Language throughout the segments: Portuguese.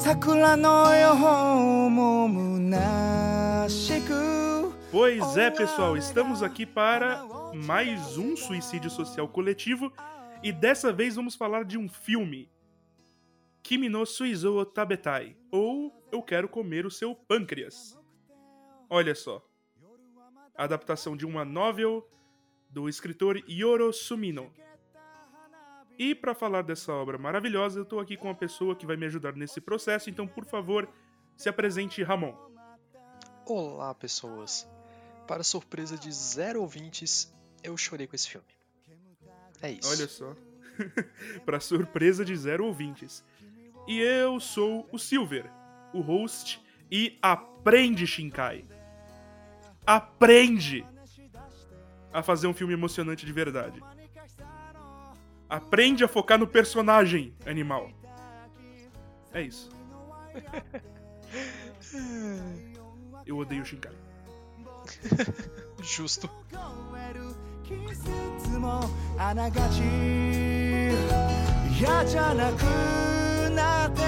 桜のよも虚しく Pois é, pessoal, estamos aqui para mais um suicídio social coletivo e dessa vez vamos falar de um filme. Kimi no Suizou Tabetai, ou Eu Quero Comer o Seu Pâncreas. Olha só. A adaptação de uma novel do escritor Yoro Sumino. e para falar dessa obra maravilhosa, eu tô aqui com uma pessoa que vai me ajudar nesse processo, então por favor, se apresente, Ramon. Olá, pessoas. Para surpresa de zero ouvintes, eu chorei com esse filme. É isso. Olha só. para surpresa de zero ouvintes. E eu sou o Silver, o host, e aprende, Shinkai. Aprende a fazer um filme emocionante de verdade. Aprende a focar no personagem, animal. É isso. Eu odeio o Shinkai. Justo. 季節もあながち嫌じゃなくなって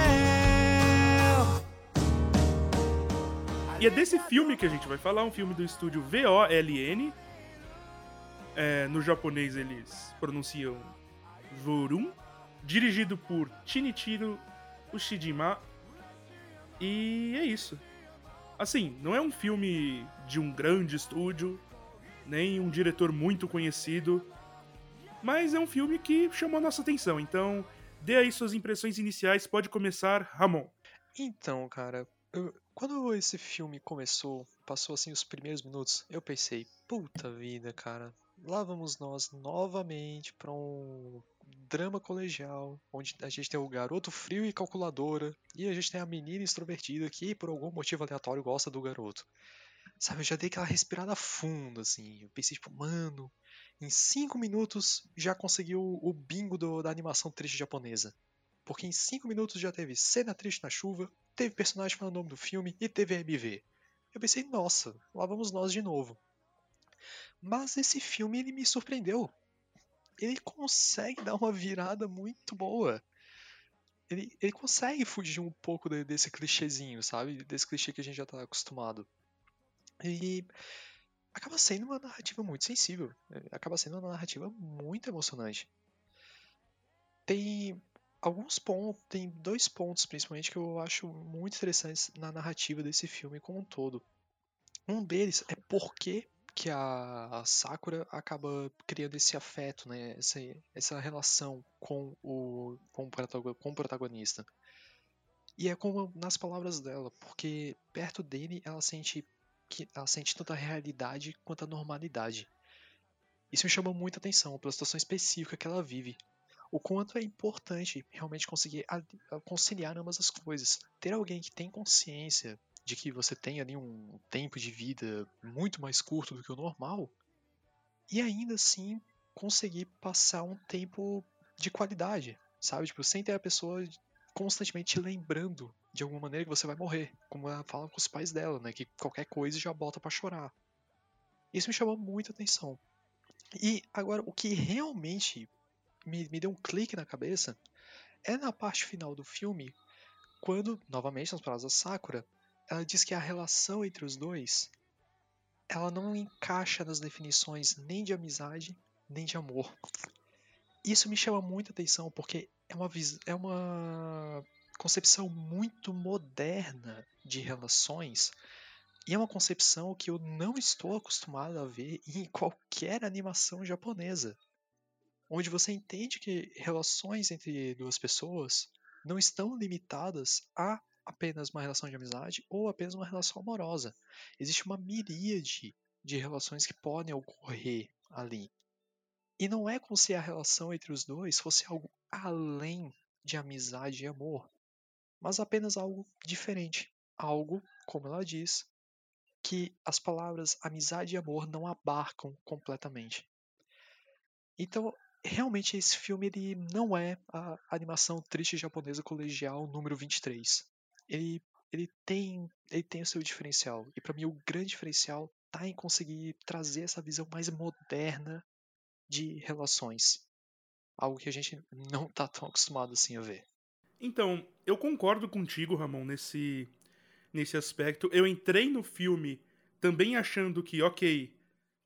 E é desse filme que a gente vai falar, um filme do estúdio VOLN. É, no japonês eles pronunciam Vorun. Dirigido por Shinichiro Ushijima. E é isso. Assim, não é um filme de um grande estúdio, nem um diretor muito conhecido, mas é um filme que chamou a nossa atenção. Então, dê aí suas impressões iniciais, pode começar, Ramon. Então, cara, eu- quando esse filme começou, passou assim os primeiros minutos, eu pensei, puta vida, cara, lá vamos nós novamente pra um drama colegial, onde a gente tem o garoto frio e calculadora, e a gente tem a menina extrovertida que por algum motivo aleatório gosta do garoto. Sabe, eu já dei aquela respirada fundo, assim, eu pensei, tipo, mano, em cinco minutos já conseguiu o bingo do- da animação triste japonesa. Porque em cinco minutos já teve cena triste na chuva, teve personagem falando o nome do filme e teve AMV. Eu pensei, nossa, lá vamos nós de novo. Mas esse filme ele me surpreendeu. Ele consegue dar uma virada muito boa. Ele, ele consegue fugir um pouco de- desse clichêzinho, sabe? Desse clichê que a gente já tá acostumado. E acaba sendo uma narrativa muito sensível. eh, Acaba sendo uma narrativa muito emocionante. Tem alguns pontos, tem dois pontos principalmente que eu acho muito interessantes na narrativa desse filme como um todo. Um deles é por que que a Sakura acaba criando esse afeto, né? Essa, essa relação com o, com o, protagonista. E é como nas palavras dela, porque perto dele ela sente que ela sente tanto a realidade quanto a normalidade. Isso me chama muita atenção pela situação específica que ela vive. O quanto é importante realmente conseguir conciliar ambas as coisas. Ter alguém que tem consciência de que você tem ali um tempo de vida muito mais curto do que o normal e ainda assim conseguir passar um tempo de qualidade, sabe? Tipo, sem ter a pessoa constantemente te lembrando de alguma maneira que você vai morrer, como ela fala com os pais dela, né? Que qualquer coisa já bota pra chorar. Isso me chamou muita atenção. E agora, o que realmente me, me deu um clique na cabeça é na parte final do filme, quando, novamente, nas palavras da Sakura, ela diz que a relação entre os dois ela não encaixa nas definições nem de amizade nem de amor. Isso me chama muita atenção porque é uma, é uma concepção muito moderna de relações e é uma concepção que eu não estou acostumado a ver em qualquer animação japonesa. Onde você entende que relações entre duas pessoas não estão limitadas a apenas uma relação de amizade ou apenas uma relação amorosa. Existe uma miríade de relações que podem ocorrer ali. E não é como se a relação entre os dois fosse algo além de amizade e amor, mas apenas algo diferente. Algo, como ela diz, que as palavras amizade e amor não abarcam completamente. Então, realmente esse filme ele não é a animação triste japonesa colegial número 23. Ele ele tem ele tem o seu diferencial e para mim o grande diferencial tá em conseguir trazer essa visão mais moderna de relações. Algo que a gente não tá tão acostumado assim a ver. Então, eu concordo contigo, Ramon, nesse, nesse aspecto. Eu entrei no filme também achando que, ok,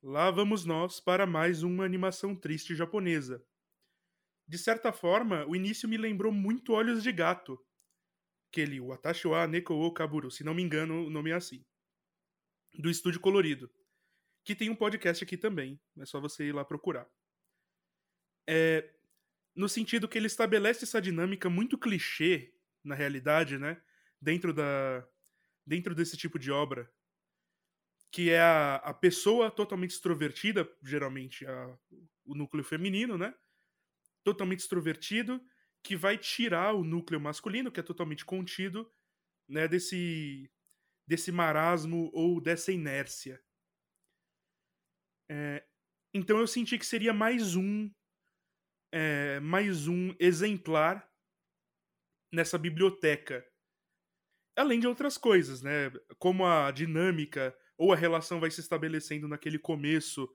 lá vamos nós para mais uma animação triste japonesa. De certa forma, o início me lembrou muito Olhos de Gato. Aquele Watashi wa Neko o Kaburu, se não me engano, o nome é assim. Do Estúdio Colorido. Que tem um podcast aqui também. É só você ir lá procurar. É, no sentido que ele estabelece essa dinâmica muito clichê, na realidade, né? Dentro, da, dentro desse tipo de obra. Que é a, a pessoa totalmente extrovertida, geralmente a, o núcleo feminino, né? Totalmente extrovertido, que vai tirar o núcleo masculino, que é totalmente contido, né? Desse, desse marasmo ou dessa inércia. É, então eu senti que seria mais um é, mais um exemplar nessa biblioteca. Além de outras coisas, né? Como a dinâmica ou a relação vai se estabelecendo naquele começo,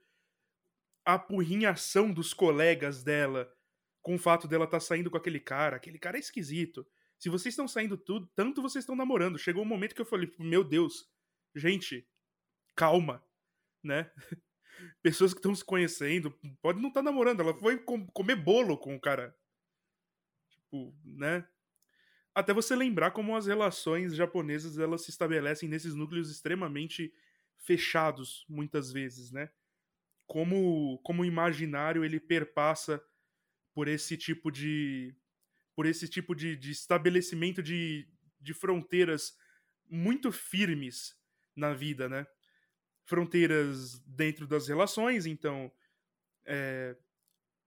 a apurrinhação dos colegas dela com o fato dela estar tá saindo com aquele cara. Aquele cara é esquisito. Se vocês estão saindo tudo, tanto vocês estão namorando. Chegou um momento que eu falei, meu Deus, gente, calma, né? pessoas que estão se conhecendo, pode não estar tá namorando, ela foi com, comer bolo com o cara. Tipo, né? Até você lembrar como as relações japonesas elas se estabelecem nesses núcleos extremamente fechados, muitas vezes, né? Como, como o imaginário ele perpassa por esse tipo de por esse tipo de, de estabelecimento de, de fronteiras muito firmes na vida, né? fronteiras dentro das relações, então é,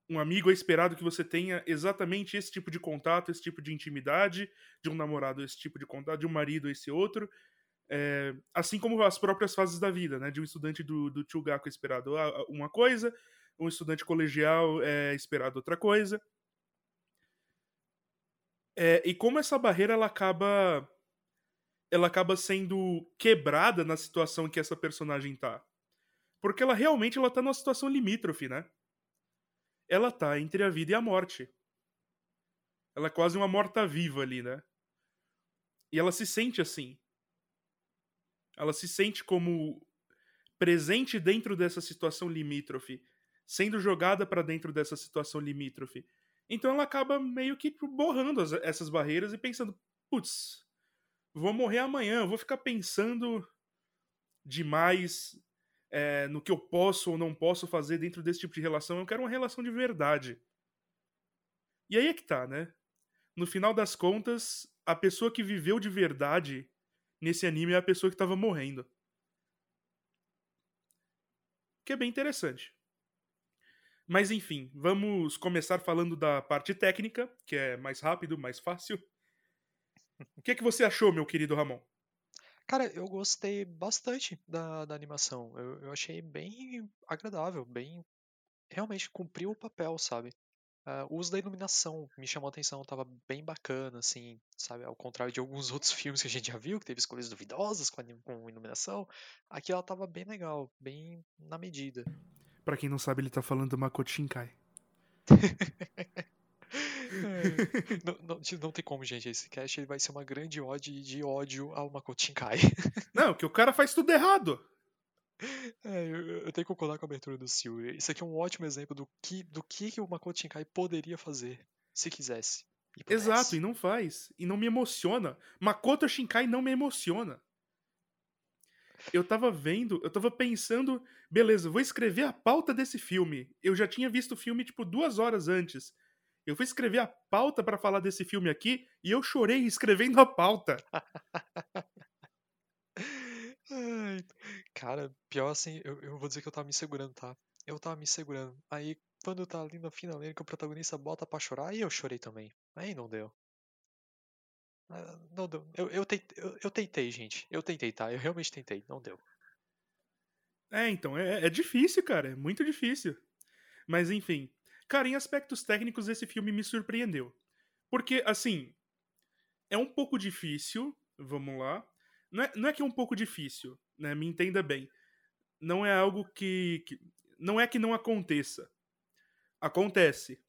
um amigo é esperado que você tenha exatamente esse tipo de contato, esse tipo de intimidade, de um namorado esse tipo de contato, de um marido esse outro, é, assim como as próprias fases da vida, né? De um estudante do, do Chugaku é esperado uma coisa, um estudante colegial é esperado outra coisa. É, e como essa barreira ela acaba ela acaba sendo quebrada na situação que essa personagem tá. Porque ela realmente ela tá numa situação limítrofe, né? Ela tá entre a vida e a morte. Ela é quase uma morta-viva ali, né? E ela se sente assim. Ela se sente como presente dentro dessa situação limítrofe, sendo jogada para dentro dessa situação limítrofe. Então ela acaba meio que borrando as, essas barreiras e pensando, putz, vou morrer amanhã, vou ficar pensando demais é, no que eu posso ou não posso fazer dentro desse tipo de relação. Eu quero uma relação de verdade. E aí é que tá, né? No final das contas, a pessoa que viveu de verdade nesse anime é a pessoa que tava morrendo. Que é bem interessante. Mas enfim, vamos começar falando da parte técnica, que é mais rápido, mais fácil. O que, é que você achou, meu querido Ramon? Cara, eu gostei bastante da, da animação. Eu, eu achei bem agradável, bem. Realmente cumpriu o papel, sabe? Uh, o uso da iluminação me chamou a atenção, tava bem bacana, assim, sabe? Ao contrário de alguns outros filmes que a gente já viu, que teve escolhas duvidosas com, com iluminação, aqui ela tava bem legal, bem na medida. Para quem não sabe, ele tá falando do Makoto Shinkai. É. não, não, não, tem como, gente. Esse cast ele vai ser uma grande ode de ódio ao Makoto Shinkai. Não, que o cara faz tudo errado. É, eu, eu, tenho que concordar com a abertura do Sil. Isso aqui é um ótimo exemplo do que, do que o Makoto Shinkai poderia fazer, se quisesse. E Exato, e não faz. E não me emociona. Makoto Shinkai não me emociona. Eu tava vendo, eu tava pensando, beleza, vou escrever a pauta desse filme. Eu já tinha visto o filme, tipo, duas horas antes. Eu fui escrever a pauta para falar desse filme aqui e eu chorei escrevendo a pauta. Cara, pior assim, eu, eu vou dizer que eu tava me segurando, tá? Eu tava me segurando. Aí, quando tá ali na finaleira que o protagonista bota pra chorar, aí eu chorei também. Aí não deu. Ah, não deu. Eu, eu, tentei, eu, eu tentei, gente. Eu tentei, tá? Eu realmente tentei. Não deu. É, então, é, é difícil, cara. É muito difícil. Mas enfim. Cara, em aspectos técnicos, esse filme me surpreendeu. Porque, assim, é um pouco difícil, vamos lá. Não é, não é que é um pouco difícil, né? Me entenda bem. Não é algo que, que. Não é que não aconteça. Acontece.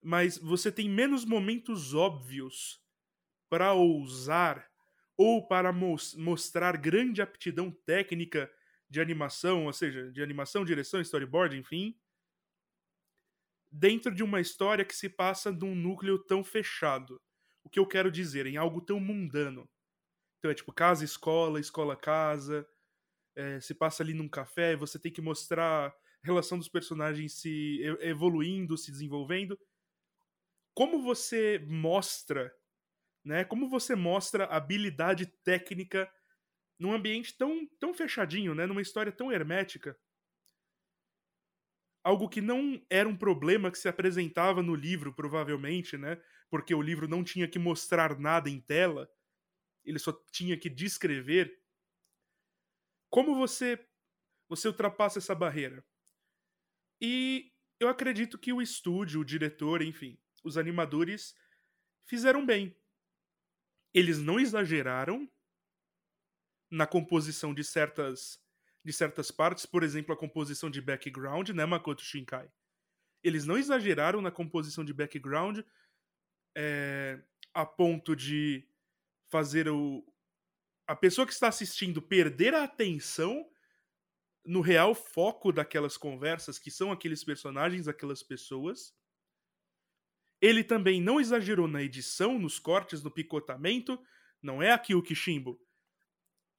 Mas você tem menos momentos óbvios para ousar ou para mos mostrar grande aptidão técnica de animação, ou seja, de animação, direção, storyboard, enfim, dentro de uma história que se passa num núcleo tão fechado. O que eu quero dizer, em algo tão mundano. Então é tipo casa, escola, escola, casa. É, se passa ali num café, você tem que mostrar a relação dos personagens se evoluindo, se desenvolvendo. Como você mostra, né? Como você mostra habilidade técnica num ambiente tão, tão fechadinho, né? Numa história tão hermética algo que não era um problema que se apresentava no livro, provavelmente, né? Porque o livro não tinha que mostrar nada em tela, ele só tinha que descrever. Como você você ultrapassa essa barreira? E eu acredito que o estúdio, o diretor, enfim, os animadores fizeram bem. Eles não exageraram na composição de certas de certas partes, por exemplo, a composição de background, né, Makoto Shinkai? Eles não exageraram na composição de background é, a ponto de fazer o, a pessoa que está assistindo perder a atenção no real foco daquelas conversas, que são aqueles personagens, aquelas pessoas. Ele também não exagerou na edição, nos cortes, no picotamento. Não é aqui o Kishimbo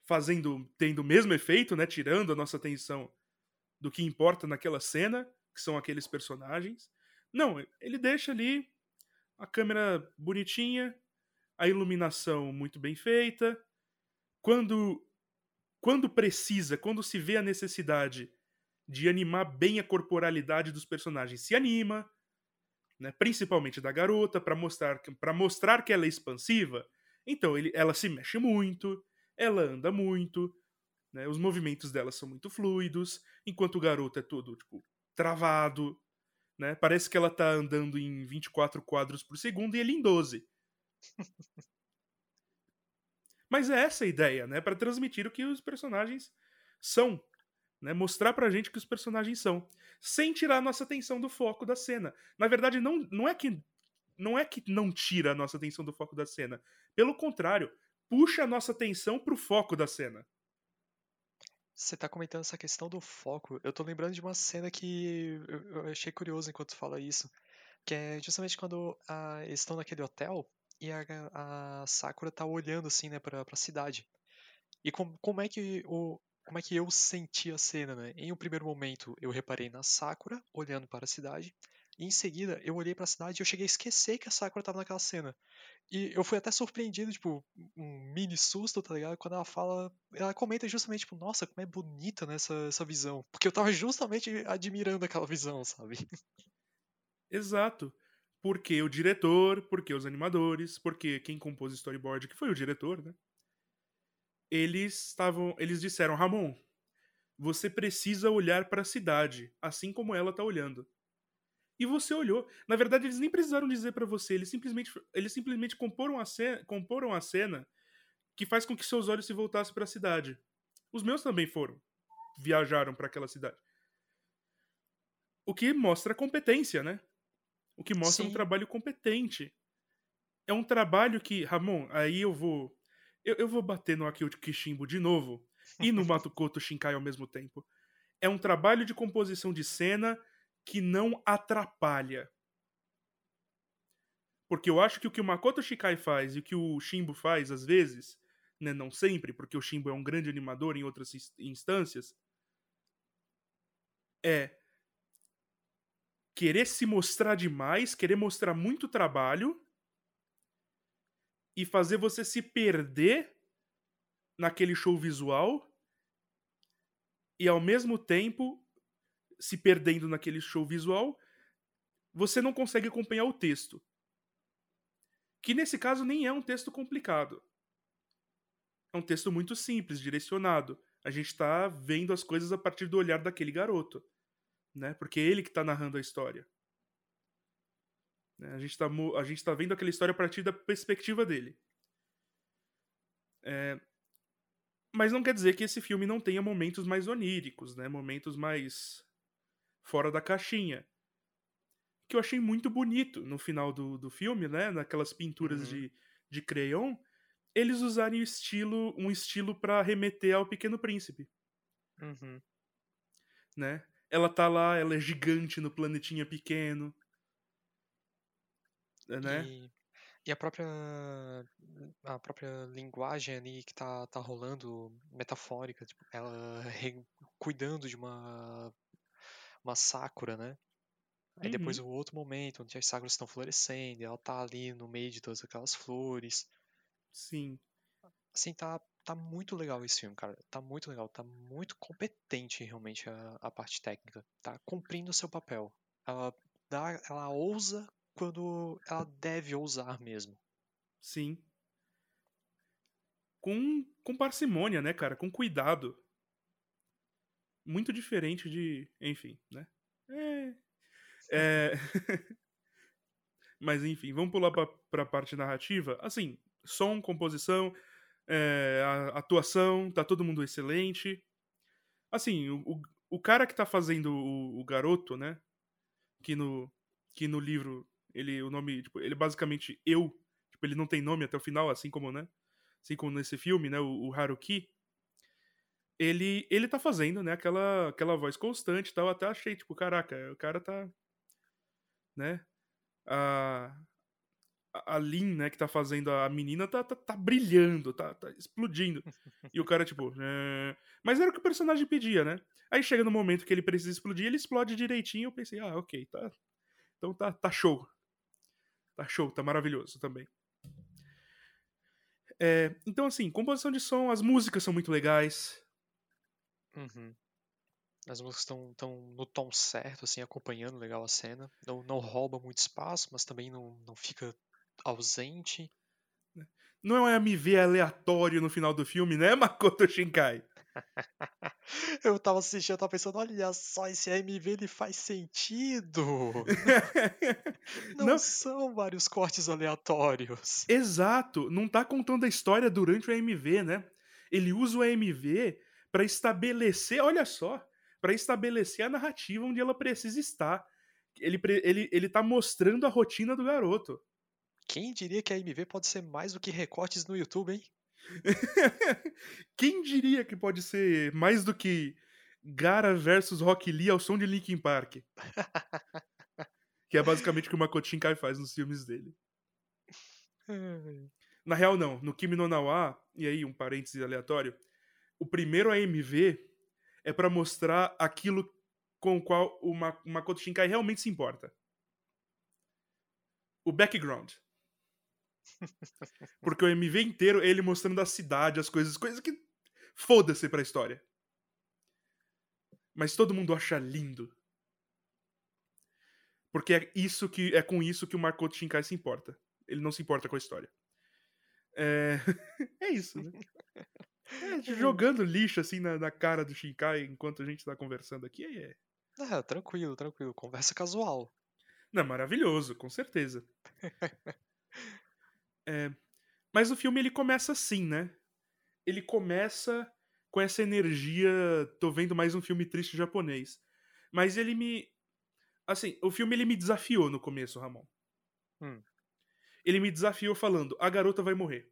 fazendo, tendo o mesmo efeito, né? Tirando a nossa atenção do que importa naquela cena, que são aqueles personagens. Não, ele deixa ali a câmera bonitinha, a iluminação muito bem feita. Quando quando precisa, quando se vê a necessidade de animar bem a corporalidade dos personagens, se anima, né, principalmente da garota, para mostrar para mostrar que ela é expansiva. Então ele, ela se mexe muito, ela anda muito, né? Os movimentos dela são muito fluidos, enquanto o garoto é todo, tipo, travado, né? Parece que ela tá andando em 24 quadros por segundo e ele em 12. Mas é essa a ideia, né? Para transmitir o que os personagens são, né? Mostrar pra gente que os personagens são, sem tirar a nossa atenção do foco da cena. Na verdade, não, não é que não é que não tira a nossa atenção do foco da cena. Pelo contrário, puxa a nossa atenção pro foco da cena. Você tá comentando essa questão do foco. Eu tô lembrando de uma cena que eu achei curioso enquanto tu fala isso. Que é justamente quando a, eles estão naquele hotel e a, a, Sakura tá olhando assim, né, pra, pra cidade. E com, como é que o. Como é que eu senti a cena, né? Em um primeiro momento, eu reparei na Sakura olhando para a cidade. E em seguida, eu olhei para a cidade e eu cheguei a esquecer que a Sakura tava naquela cena. E eu fui até surpreendido, tipo, um mini susto, tá ligado? Quando ela fala. Ela comenta justamente, tipo, nossa, como é bonita né, essa visão. Porque eu tava justamente admirando aquela visão, sabe? Exato. Porque o diretor, porque os animadores, porque quem compôs o storyboard, que foi o diretor, né? Eles estavam. Eles disseram, Ramon, você precisa olhar para a cidade, assim como ela tá olhando. E você olhou. Na verdade, eles nem precisaram dizer para você, eles simplesmente, eles simplesmente comporam a, cena, comporam a cena que faz com que seus olhos se voltassem para a cidade. Os meus também foram. Viajaram para aquela cidade. O que mostra competência, né? O que mostra Sim. um trabalho competente. É um trabalho que, Ramon, aí eu vou. Eu, eu vou bater no Akio Kishimbo de novo e no Matukoto Shinkai ao mesmo tempo. É um trabalho de composição de cena que não atrapalha. Porque eu acho que o que o Makoto Shikai faz e o que o Shimbo faz, às vezes, né, não sempre, porque o Shimbo é um grande animador em outras instâncias, é querer se mostrar demais, querer mostrar muito trabalho e fazer você se perder naquele show visual e ao mesmo tempo se perdendo naquele show visual, você não consegue acompanhar o texto. Que nesse caso nem é um texto complicado. É um texto muito simples, direcionado. A gente está vendo as coisas a partir do olhar daquele garoto, né? Porque é ele que está narrando a história. Né? A gente está a gente tá vendo aquela história a partir da perspectiva dele. É... Mas não quer dizer que esse filme não tenha momentos mais oníricos, né? Momentos mais fora da caixinha. Que eu achei muito bonito no final do, do filme, né? Naquelas pinturas uhum. de, de crayon, eles usarem o estilo, um estilo para remeter ao Pequeno Príncipe, Uhum. né? Ela tá lá, ela é gigante no planetinha pequeno, né? E, e a própria a própria linguagem ali que tá, tá rolando metafórica, tipo, ela re- cuidando de uma uma Sakura, né? Aí depois Uhum. o outro momento onde as Sakuras estão florescendo, e ela tá ali no meio de todas aquelas flores. Sim. Assim, tá, tá muito legal esse filme, cara. Tá muito legal, tá muito competente realmente a, a parte técnica. Tá cumprindo o seu papel. Ela dá, ela ousa quando ela deve ousar mesmo. Sim. Com, com parcimônia, né, cara? Com cuidado. Muito diferente de. Enfim, né? É. é... Mas enfim, vamos pular pra, pra parte narrativa. Assim, som, composição, é, atuação, tá todo mundo excelente. Assim, o, o, o cara que tá fazendo o, o garoto, né? Que no, que no livro, ele, o nome, tipo, ele basicamente eu, tipo, ele não tem nome até o final, assim como, né? Assim como nesse filme, né? O, o Haruki. Ele, ele tá fazendo, né? Aquela, aquela voz constante e tal. Até achei, tipo, caraca, o cara tá. Né? A, a a Lin, né, que tá fazendo a menina, tá, tá, tá brilhando, tá, tá explodindo. E o cara, tipo. "É". Mas era o que o personagem pedia, né? Aí chega no momento que ele precisa explodir, ele explode direitinho. Eu pensei, ah, ok, tá. Então tá, tá show. Tá show, tá maravilhoso também. É, então, assim, composição de som, as músicas são muito legais. Uhum. As músicas estão tão no tom certo, assim, acompanhando legal a cena. Não, não rouba muito espaço, mas também não, não fica ausente. Não é MV aleatório no final do filme, né, Makoto Shinkai? Eu tava assistindo, eu tava pensando, olha só, esse AMV ele faz sentido. Não, Não. são vários cortes aleatórios. Exato, não tá contando a história durante o AMV, né? Ele usa o AMV pra estabelecer, olha só, pra estabelecer a narrativa onde ela precisa estar. Ele, ele, ele tá mostrando a rotina do garoto. Quem diria que a AMV pode ser mais do que recortes no YouTube, hein? Quem diria que pode ser mais do que Gara versus Rock Lee ao som de Linkin Park? que é basicamente o que o Makoto Shinkai faz nos filmes dele. Na real, não. No Kimi no Nawa, e aí um parêntese aleatório, o primeiro AMV é pra mostrar aquilo com o qual o Makoto Shinkai realmente se importa. O background. Porque o MV inteiro é ele mostrando a cidade, as coisas, coisas que foda-se pra história. Mas todo mundo acha lindo. Porque é isso que é com isso que o Makoto Shinkai se importa. Ele não se importa com a história. É, é isso, né? É, jogando lixo assim na, na cara do Shinkai enquanto a gente tá conversando aqui é. Ah, tranquilo, tranquilo. Conversa casual. Não, maravilhoso, com certeza. É, mas o filme ele começa assim, né? Ele começa com essa energia. Tô vendo mais um filme triste japonês. Mas ele me. Assim, o filme ele me desafiou no começo, Ramon. Hum. Ele me desafiou falando: a garota vai morrer.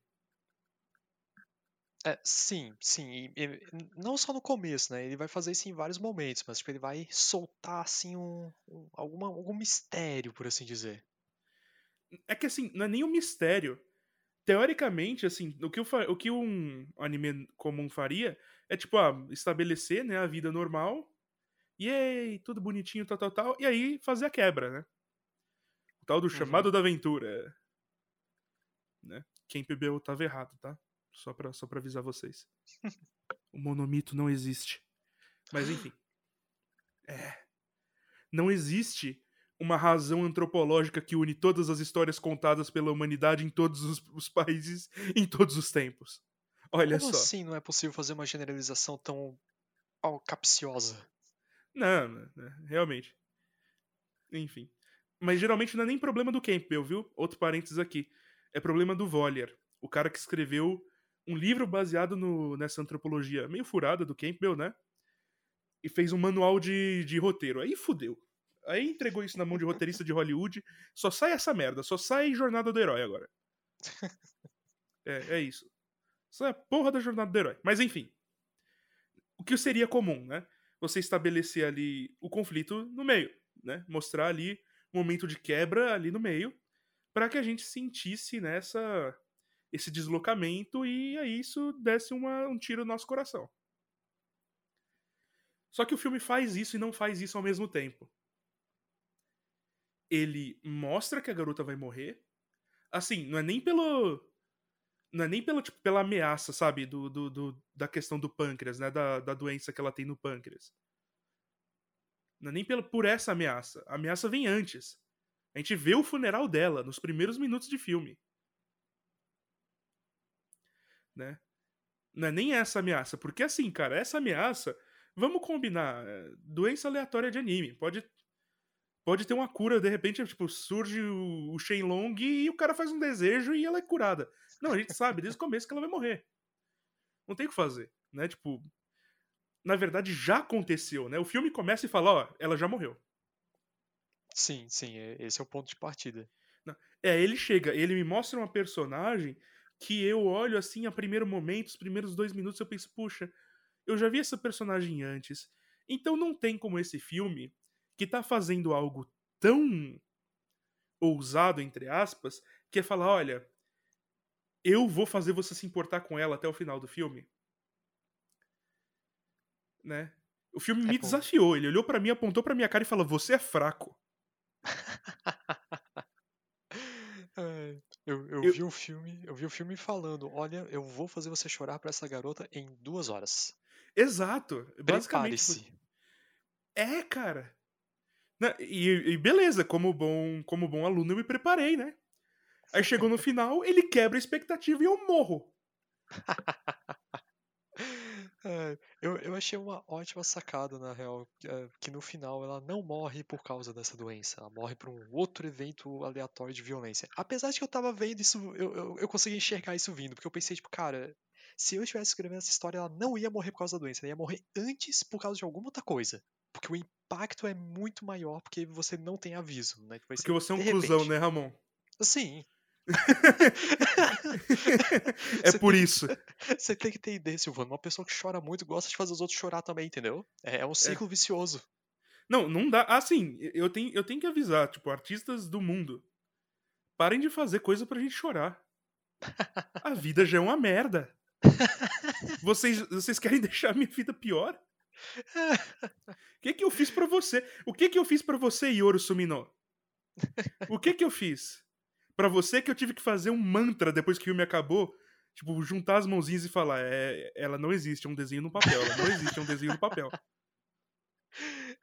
É, sim, sim. e- e não só no começo, né? Ele vai fazer isso em vários momentos, mas tipo, ele vai soltar assim um, um- alguma, algum mistério, por assim dizer. É que assim, não é nem um mistério. Teoricamente, assim, o que, eu o que um anime comum faria é, tipo, ah, estabelecer né, a vida normal. E aí, tudo bonitinho, tal, tal, tal. E aí fazer a quebra, né? O tal do chamado da aventura. Né? Quem bebeu tava errado, tá? Só pra, só pra avisar vocês. o monomito não existe. Mas enfim. É. Não existe uma razão antropológica que une todas as histórias contadas pela humanidade em todos os, os países, em todos os tempos. Olha Como só. assim não é possível fazer uma generalização tão ó, capciosa? Não, não, não, realmente. Enfim. Mas geralmente não é nem problema do Campbell, viu? Outro parênteses aqui. É problema do Vollier, o cara que escreveu um livro baseado no, nessa antropologia meio furada do Campbell, né? E fez um manual de, de roteiro. Aí fudeu. Aí entregou isso na mão de roteirista de Hollywood. Só sai essa merda, só sai Jornada do Herói agora. é, é isso. Isso é a porra da jornada do herói. Mas enfim. O que seria comum, né? Você estabelecer ali o conflito no meio, né? Mostrar ali um momento de quebra ali no meio, para que a gente sentisse nessa esse deslocamento e aí isso desse uma, um tiro no nosso coração. Só que o filme faz isso e não faz isso ao mesmo tempo. Ele mostra que a garota vai morrer. Assim, não é nem pelo. Não é nem pelo, tipo, pela ameaça, sabe? Do, do, do, da questão do pâncreas, né? Da, da doença que ela tem no pâncreas. Não é nem pelo, por essa ameaça. A ameaça vem antes. A gente vê o funeral dela nos primeiros minutos de filme. Né? Não é nem essa ameaça. Porque assim, cara, essa ameaça Vamos combinar. É, doença aleatória de anime. Pode, pode ter uma cura, de repente, tipo, surge o, o Shenlong e o cara faz um desejo e ela é curada. Não, a gente sabe desde o começo que ela vai morrer. Não tem o que fazer, né? Tipo, na verdade já aconteceu, né? O filme começa e fala, ó, ela já morreu. Sim, sim, é, esse é o ponto de partida. É, ele chega, ele me mostra uma personagem que eu olho assim a primeiro momento, os primeiros dois minutos, eu penso, puxa, eu já vi essa personagem antes. Então não tem como esse filme, que tá fazendo algo tão ousado, entre aspas, que é falar: olha, eu vou fazer você se importar com ela até o final do filme. Né? O filme é me bom. desafiou. Ele olhou para mim, apontou pra minha cara e falou: Você é fraco. eu, eu, eu, vi o filme, eu vi o filme falando: Olha, eu vou fazer você chorar para essa garota em duas horas. Exato. Basicamente. Tipo, é, cara. E, e, beleza, como bom, como bom aluno, eu me preparei, né? Aí chegou no final, ele quebra a expectativa e eu morro. é, eu, eu achei uma ótima sacada, na real, é, que no final ela não morre por causa dessa doença, ela morre por um outro evento aleatório de violência. Apesar de que eu tava vendo isso, eu, eu, eu consegui enxergar isso vindo, porque eu pensei, tipo, cara, se eu estivesse escrevendo essa história, ela não ia morrer por causa da doença, ela ia morrer antes por causa de alguma outra coisa. Porque o impacto é muito maior porque você não tem aviso, né? Tipo, porque você é um cuzão, né, Ramon? Sim. é por tem, isso. Você tem que ter ideia, Silvano. Uma pessoa que chora muito gosta de fazer os outros chorar também, entendeu? É, é um ciclo é. vicioso. Não, não dá. Assim, eu tenho, eu tenho que avisar, tipo, artistas do mundo. Parem de fazer coisa pra gente chorar. A vida já é uma merda. Vocês, vocês querem deixar a minha vida pior? O que que eu fiz para você? O que que eu fiz para você, Yoro Sumino? O que que eu fiz? para você que eu tive que fazer um mantra depois que o filme acabou, tipo, juntar as mãozinhas e falar, é, ela não existe, é um desenho no papel, ela não existe, é um desenho no papel.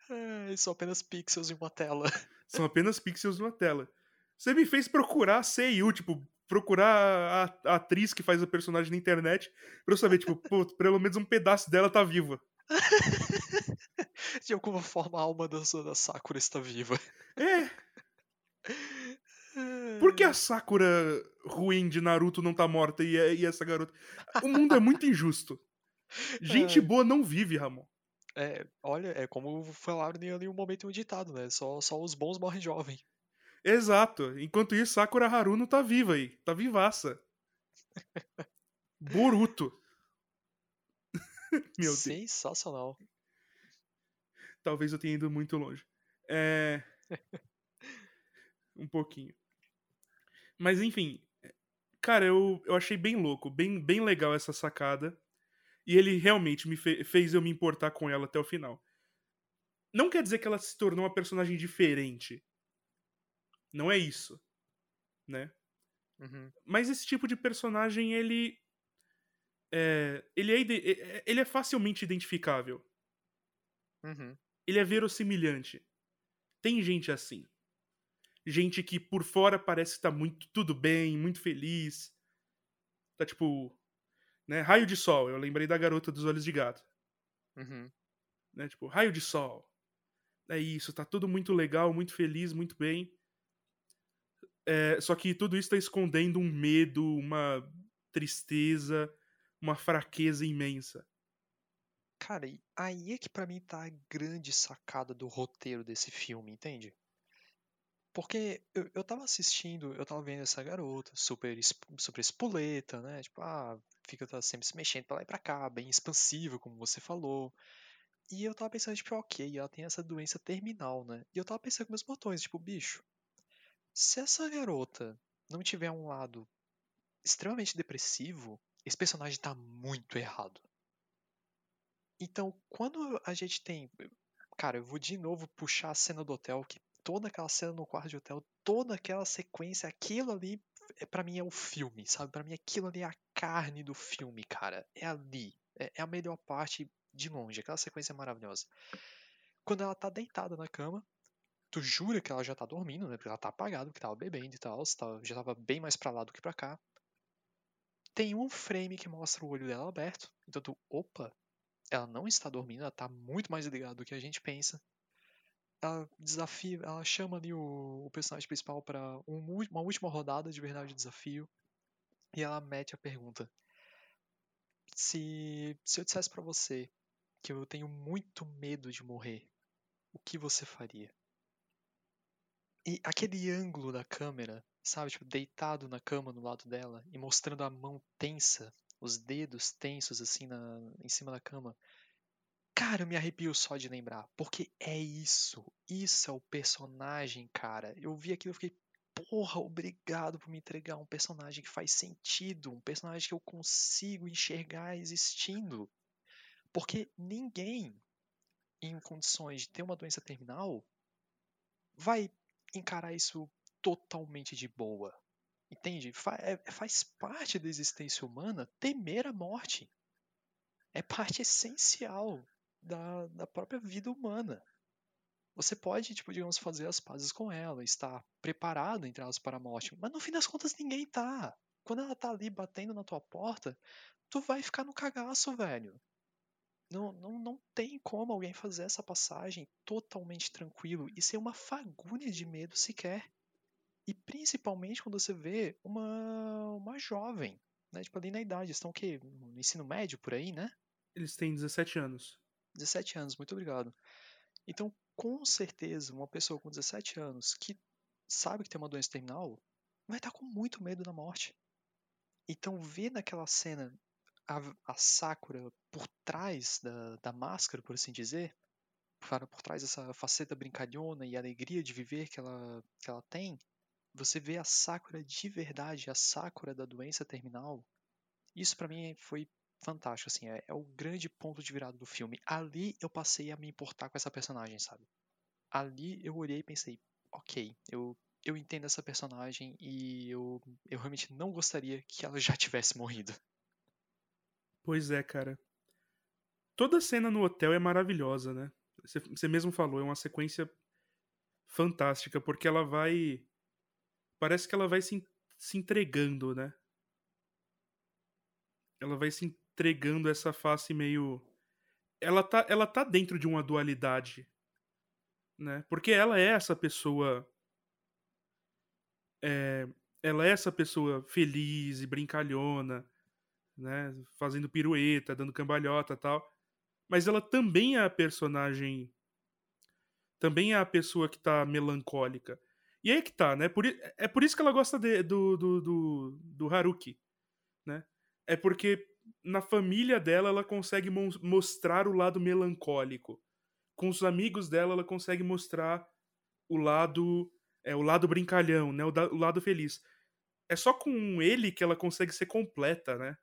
É, são apenas pixels em uma tela. São apenas pixels numa tela. Você me fez procurar a tipo, procurar a, a, atriz que faz a personagem na internet pra eu saber, tipo, pô, pelo menos um pedaço dela tá viva. De alguma forma a alma da, da Sakura está viva. É. Por que a Sakura ruim de Naruto não tá morta e, e essa garota? O mundo é muito injusto. Gente é. boa não vive, Ramon. É, olha, é como falaram ali um momento um ditado, né? Só, só os bons morrem jovem. Exato. Enquanto isso, Sakura Haruno tá viva aí. Tá vivaça. Boruto. Meu Deus. Sensacional. Talvez eu tenha ido muito longe. É. um pouquinho. Mas enfim. Cara, eu, eu achei bem louco, bem, bem legal essa sacada. E ele realmente me fe fez eu me importar com ela até o final. Não quer dizer que ela se tornou uma personagem diferente. Não é isso, né? Uhum. Mas esse tipo de personagem, ele. É, ele, é, ele é facilmente identificável. Uhum. Ele é verossimilhante. Tem gente assim. Gente que por fora parece estar tá muito tudo bem, muito feliz. Tá tipo. Né, raio de sol. Eu lembrei da garota dos olhos de gato. Uhum. Né, tipo, raio de sol. É isso, tá tudo muito legal, muito feliz, muito bem. É, só que tudo isso está escondendo um medo, uma tristeza, uma fraqueza imensa. Cara, aí é que para mim tá a grande sacada do roteiro desse filme, entende? Porque eu, eu tava assistindo, eu tava vendo essa garota, super, super espoleta, né? Tipo, ah, fica tá sempre se mexendo pra lá e pra cá, bem expansiva, como você falou. E eu tava pensando, tipo, ok, ela tem essa doença terminal, né? E eu tava pensando com meus botões, tipo, bicho, se essa garota não tiver um lado extremamente depressivo, esse personagem tá muito errado. Então, quando a gente tem. Cara, eu vou de novo puxar a cena do hotel, que toda aquela cena no quarto de hotel, toda aquela sequência, aquilo ali, é, para mim é o filme, sabe? Pra mim aquilo ali é a carne do filme, cara. É ali. É, é a melhor parte de longe. Aquela sequência é maravilhosa. Quando ela tá deitada na cama, tu jura que ela já tá dormindo, né? Porque ela tá apagada, porque tava bebendo e tal, já tava bem mais pra lá do que pra cá. Tem um frame que mostra o olho dela aberto. Então tu, opa, ela não está dormindo, ela tá muito mais ligada do que a gente pensa. Ela desafia, ela chama ali o, o personagem principal para uma última rodada de verdade de desafio. E ela mete a pergunta: se, se eu dissesse pra você que eu tenho muito medo de morrer, o que você faria? E aquele ângulo da câmera, sabe, tipo, deitado na cama do lado dela e mostrando a mão tensa, os dedos tensos assim na, em cima da cama. Cara, eu me arrepio só de lembrar, porque é isso. Isso é o personagem, cara. Eu vi aquilo e fiquei, porra, obrigado por me entregar um personagem que faz sentido, um personagem que eu consigo enxergar existindo. Porque ninguém em condições de ter uma doença terminal vai encarar isso totalmente de boa. Entende? Fa é, faz parte da existência humana temer a morte. É parte essencial da, da própria vida humana. Você pode, tipo, digamos, fazer as pazes com ela, estar preparado, entre elas, para a morte, mas no fim das contas ninguém tá. Quando ela tá ali batendo na tua porta, tu vai ficar no cagaço, velho. Não, não, não tem como alguém fazer essa passagem totalmente tranquilo e sem uma fagulha de medo sequer. E principalmente quando você vê uma, uma jovem, né? Tipo, ali na idade, estão o quê? No ensino médio por aí, né? Eles têm 17 anos. 17 anos, muito obrigado. Então, com certeza, uma pessoa com 17 anos que sabe que tem uma doença terminal vai estar com muito medo da morte. Então, ver naquela cena a, a Sakura por trás da, da máscara, por assim dizer, por, por trás dessa faceta brincalhona e alegria de viver que ela, que ela tem, você vê a Sakura de verdade, a Sakura da doença terminal. Isso para mim foi fantástico, assim, é, é, o grande ponto de virada do filme. Ali eu passei a me importar com essa personagem, sabe? Ali eu olhei e pensei, ok, eu, eu entendo essa personagem e eu, eu realmente não gostaria que ela já tivesse morrido. Pois é, cara. Toda cena no hotel é maravilhosa, né? Você mesmo falou, é uma sequência fantástica, porque ela vai. Parece que ela vai se, se entregando, né? Ela vai se entregando essa face meio. Ela tá, ela tá dentro de uma dualidade, né? Porque ela é essa pessoa. É, ela é essa pessoa feliz e brincalhona, né? Fazendo pirueta, dando cambalhota tal. Mas ela também é a personagem. Também é a pessoa que tá melancólica. E aí que tá, né? Por, é por isso que ela gosta de, do, do, do, do Haruki, né? É porque na família dela ela consegue mostrar o lado melancólico. Com os amigos dela ela consegue mostrar o lado é o lado brincalhão, né? O, da, o lado feliz. É só com ele que ela consegue ser completa, né?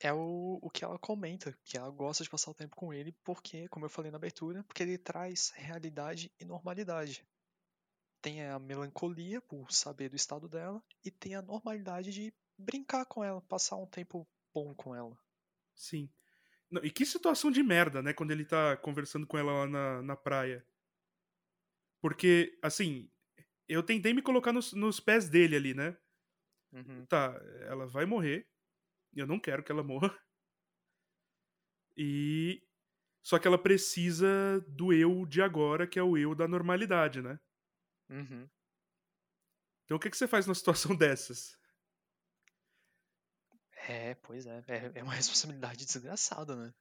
É o, o que ela comenta, que ela gosta de passar o tempo com ele, porque, como eu falei na abertura, porque ele traz realidade e normalidade. Tem a melancolia por saber do estado dela, e tem a normalidade de brincar com ela, passar um tempo bom com ela. Sim. Não, e que situação de merda, né? Quando ele tá conversando com ela lá na, na praia. Porque, assim, eu tentei me colocar nos, nos pés dele ali, né? Uhum. Tá, ela vai morrer. Eu não quero que ela morra. E. Só que ela precisa do eu de agora, que é o eu da normalidade, né? Uhum. Então o que, que você faz numa situação dessas? É, pois é. É, é uma responsabilidade desgraçada, né?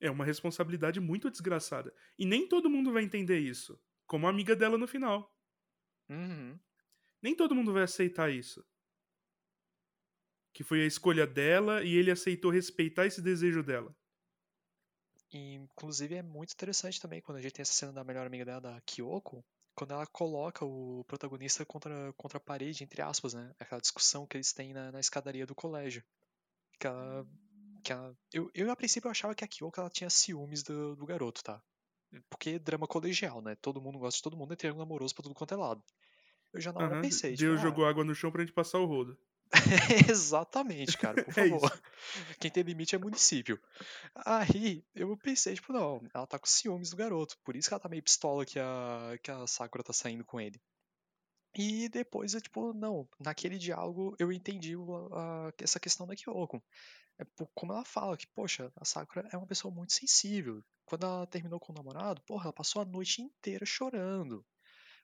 É uma responsabilidade muito desgraçada. E nem todo mundo vai entender isso. Como a amiga dela no final. Uhum. Nem todo mundo vai aceitar isso. Que foi a escolha dela e ele aceitou respeitar esse desejo dela. E, inclusive, é muito interessante também quando a gente tem essa cena da melhor amiga dela, da Kyoko, quando ela coloca o protagonista contra, contra a parede, entre aspas, né? Aquela discussão que eles têm na, na escadaria do colégio. Que ela. Que ela eu, eu, a princípio, eu achava que a Kyoko ela tinha ciúmes do, do garoto, tá? Porque é drama colegial, né? Todo mundo gosta de todo mundo, é triângulo amoroso pra tudo quanto é lado. Eu já na hora pensei, tipo, Deus ah, jogou água no chão pra gente passar o rodo. Exatamente, cara, por É favor. Quem tem limite é município. Aí eu pensei, tipo, não, ela tá com ciúmes do garoto, por isso que ela tá meio pistola que a, que a Sakura tá saindo com ele. E depois eu, tipo, não, naquele diálogo eu entendi o- a- essa questão da Kyoko. É por- como ela fala que, poxa, a Sakura é uma pessoa muito sensível. Quando ela terminou com o namorado, porra, ela passou a noite inteira chorando.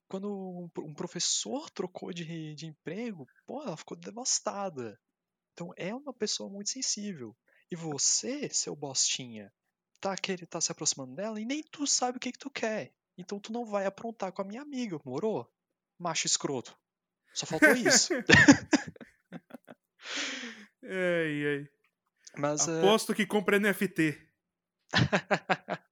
Quando um, pro- professor trocou de, de emprego, porra, ela ficou devastada. Então é uma pessoa muito sensível. E você, seu bostinha, tá, querendo, tá se aproximando dela e nem tu sabe o que, que tu quer. Então tu não vai aprontar com a minha amiga, morou? Macho escroto. Só faltou isso. Ai, ai. Mas é, Aposto que compra NFT.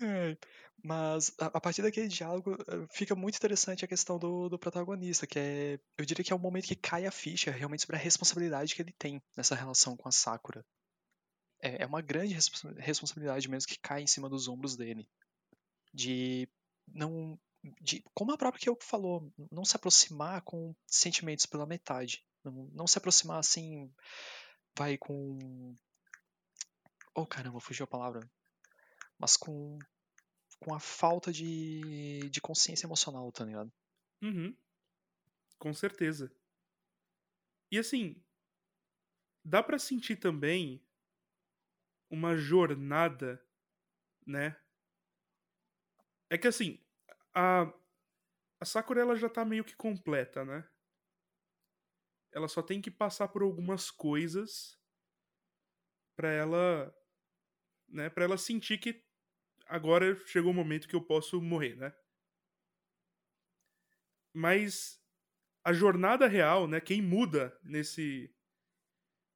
É, Mas a, a partir daquele diálogo eh, fica muito interessante a questão do, do protagonista, que é, eu diria que é o momento que cai a ficha realmente sobre a responsabilidade que ele tem nessa relação com a Sakura. É, é uma grande responsa- responsabilidade mesmo que cai em cima dos ombros dele. De não. De, como a própria Kyoko falou, não se aproximar com sentimentos pela metade. Não, não se aproximar assim. Vai com. Oh caramba, fugiu a palavra. Mas com. Com a falta de, de consciência emocional, tá ligado? Uhum. Com certeza. E assim, dá pra sentir também uma jornada, né? É que assim, a, a Sakura ela já tá meio que completa, né? Ela só tem que passar por algumas coisas pra ela, né, para ela sentir que agora chegou o momento que eu posso morrer, né? Mas a jornada real, né, quem muda nesse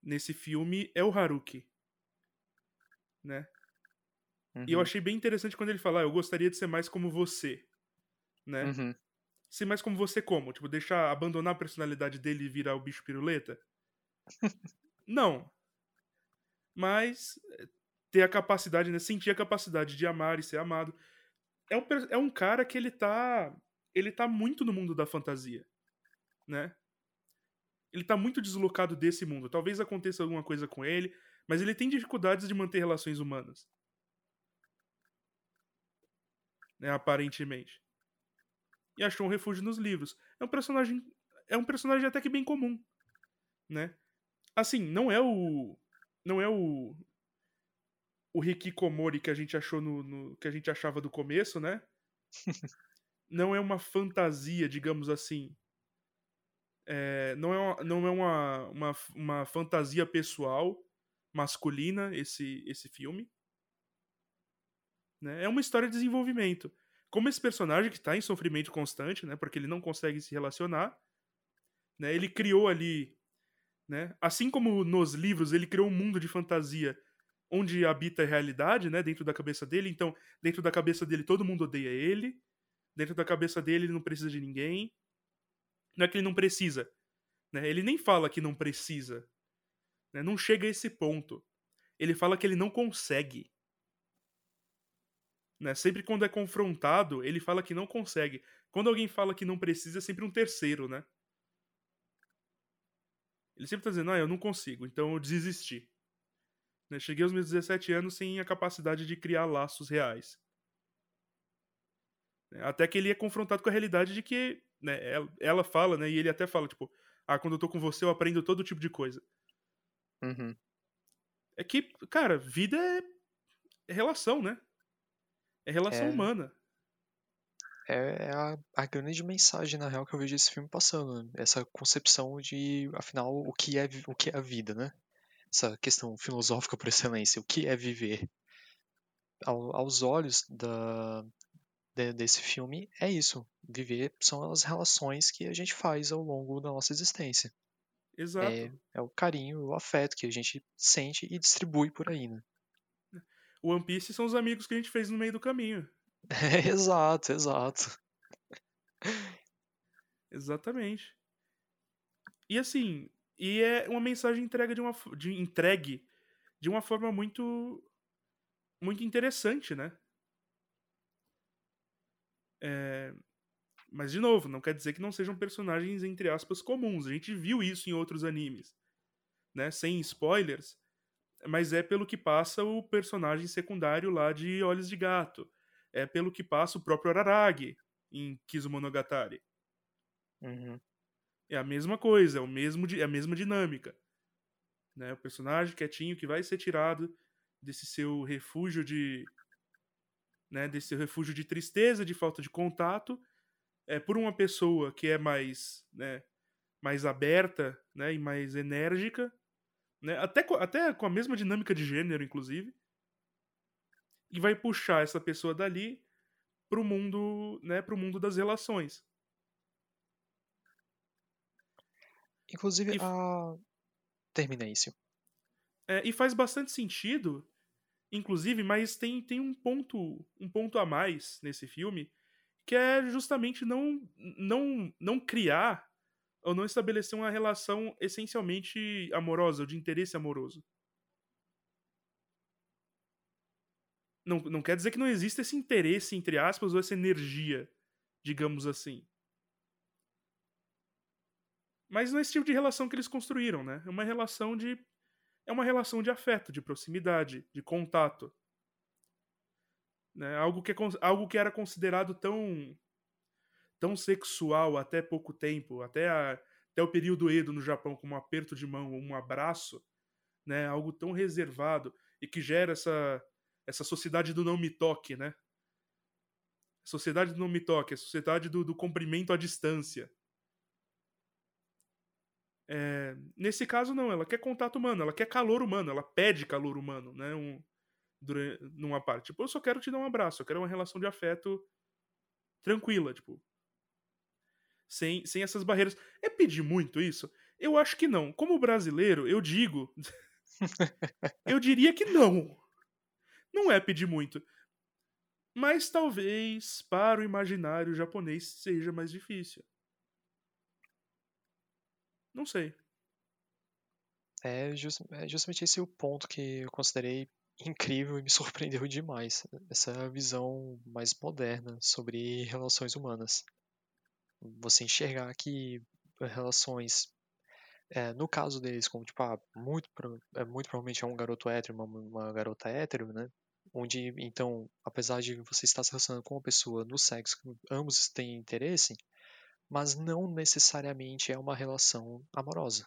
nesse filme é o Haruki, né? E eu Uhum, achei bem interessante quando ele fala, ah, eu gostaria de ser mais como você, né? uhum. Ser mais como você como? Tipo, deixar, abandonar a personalidade dele e virar o bicho piruleta? Não. Mas eh, ter a capacidade, né? Sentir a capacidade de amar e ser amado. É um, é um cara que ele tá. Ele tá muito no mundo da fantasia. Né? Ele tá muito deslocado desse mundo. Talvez aconteça alguma coisa com ele, mas ele tem dificuldades de manter relações humanas. Né, aparentemente. E achou um refúgio nos livros. É um personagem. É um personagem até que bem comum. Né? Assim, não é o. Não é o. O Hikikomori que a gente achou no, no- que a gente achava do começo, né? não é uma fantasia, digamos assim. É, não é, uma, não é uma, uma, uma fantasia pessoal masculina esse, esse filme. Né? É uma história de desenvolvimento. Como esse personagem que está em sofrimento constante, né? Porque ele não consegue se relacionar. Né? Ele criou ali. Né? Assim como nos livros, ele criou um mundo de fantasia onde habita a realidade, né? Dentro da cabeça dele. Então, dentro da cabeça dele, todo mundo odeia ele. Dentro da cabeça dele, ele não precisa de ninguém. Não é que ele não precisa. Né? Ele nem fala que não precisa. Né? Não chega a esse ponto. Ele fala que ele não consegue. Né? Sempre quando é confrontado, ele fala que não consegue. Quando alguém fala que não precisa, é sempre um terceiro, né? Ele sempre tá dizendo, ah, eu não consigo, então eu desisti. Né? Cheguei aos meus 17 anos sem a capacidade de criar laços reais. Até que ele é confrontado com a realidade de que, né, ela, fala, né, e ele até fala, tipo, ah, quando eu tô com você eu aprendo todo tipo de coisa. Uhum. É que, cara, vida é, é relação, né? É relação É. humana. É a, a grande mensagem, na real, que eu vejo esse filme passando. né? Essa concepção de, afinal, o que é, o que é a vida, né? Essa questão filosófica por excelência. O que é viver? Ao- aos olhos da, de- desse filme é isso. Viver são as relações que a gente faz ao longo da nossa existência. Exato. É, é o carinho, o afeto que a gente sente e distribui por aí, né? O One Piece são os amigos que a gente fez no meio do caminho. exato, exato. Exatamente. E assim, e é uma mensagem entregue de uma de entregue de uma forma muito muito interessante, né? É, mas de novo, não quer dizer que não sejam personagens entre aspas comuns. A gente viu isso em outros animes, né? Sem spoilers, mas é pelo que passa o personagem secundário lá de Olhos de Gato. É pelo que passa o próprio Araragi em Kizumonogatari. Uhum. É a mesma coisa, é, o mesmo, é a mesma dinâmica. Né? O personagem quietinho que vai ser tirado desse seu refúgio de. Né, desse seu refúgio de tristeza, de falta de contato, é, por uma pessoa que é mais, né, mais aberta né, e mais enérgica, né, até, co- até com a mesma dinâmica de gênero, inclusive, e vai puxar essa pessoa dali pro mundo, né, pro mundo das relações. Inclusive, E a. Termina isso. É, e faz bastante sentido, inclusive, mas tem, tem um ponto um ponto a mais nesse filme, que é justamente não, não, não criar ou não estabelecer uma relação essencialmente amorosa, ou de interesse amoroso. Não, não quer dizer que não exista esse interesse, entre aspas, ou essa energia, digamos assim. Mas não é esse tipo de relação que eles construíram, né? É uma relação de é uma relação de afeto, de proximidade, de contato. Né? Algo, que é, algo que era considerado tão, tão sexual até pouco tempo, até, a- até o período Edo no Japão, como um aperto de mão, um abraço, né? algo tão reservado e que gera essa, essa sociedade do não me toque, né? Sociedade do não me toque, a sociedade do, do cumprimento à distância. É, nesse caso, não, ela quer contato humano, ela quer calor humano, ela pede calor humano, né? Um, durante, numa parte. Tipo, eu só quero te dar um abraço, eu quero uma relação de afeto tranquila, tipo. Sem, sem essas barreiras. É pedir muito isso? Eu acho que não. Como brasileiro, eu digo. eu diria que não. Não é pedir muito. Mas talvez para o imaginário japonês seja mais difícil. Não sei. É, jus- é justamente esse o ponto que eu considerei incrível e me surpreendeu demais. Essa visão mais moderna sobre relações humanas. Você enxergar que relações, é, no caso deles, como tipo, ah, muito, é, muito provavelmente é um garoto hétero, uma, uma garota hétero, né? Onde, então, apesar de você estar se relacionando com uma pessoa no sexo que ambos têm interesse, mas não necessariamente é uma relação amorosa.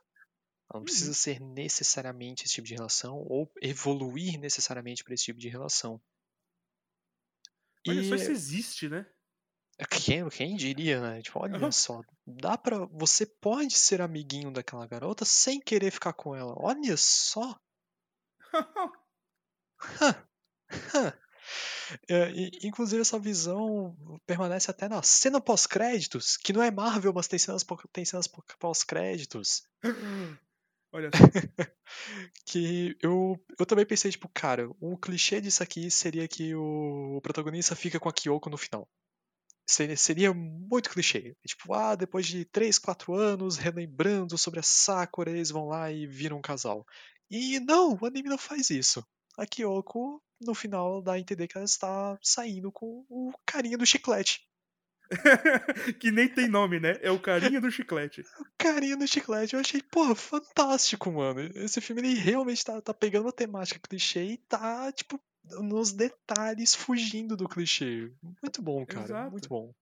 Ela não precisa Uhum. ser necessariamente esse tipo de relação ou evoluir necessariamente para esse tipo de relação. Olha só, E isso existe, né? quem, quem diria, né? Tipo, olha Aham. só, dá pra. Você pode ser amiguinho daquela garota sem querer ficar com ela. Olha só. É, e, inclusive essa visão permanece até na cena pós-créditos, que não é Marvel, mas tem cenas, tem cenas pó- pós-créditos. Olha só. que eu, eu também pensei, tipo, cara, um clichê disso aqui seria que o protagonista fica com a Kyoko no final. Seria, seria muito clichê. Tipo, ah, depois de 3, 4 anos, relembrando sobre a Sakura, eles vão lá e viram um casal. E não, o anime não faz isso. A Kyoko, no final, dá a entender que ela está saindo com o carinha do chiclete. que nem tem nome, né? É o carinha do chiclete. O carinha do chiclete. Eu achei, porra, fantástico, mano. Esse filme, ele realmente tá, tá pegando a temática clichê e tá, tipo, nos detalhes fugindo do clichê. Muito bom, cara. Exato. Muito bom.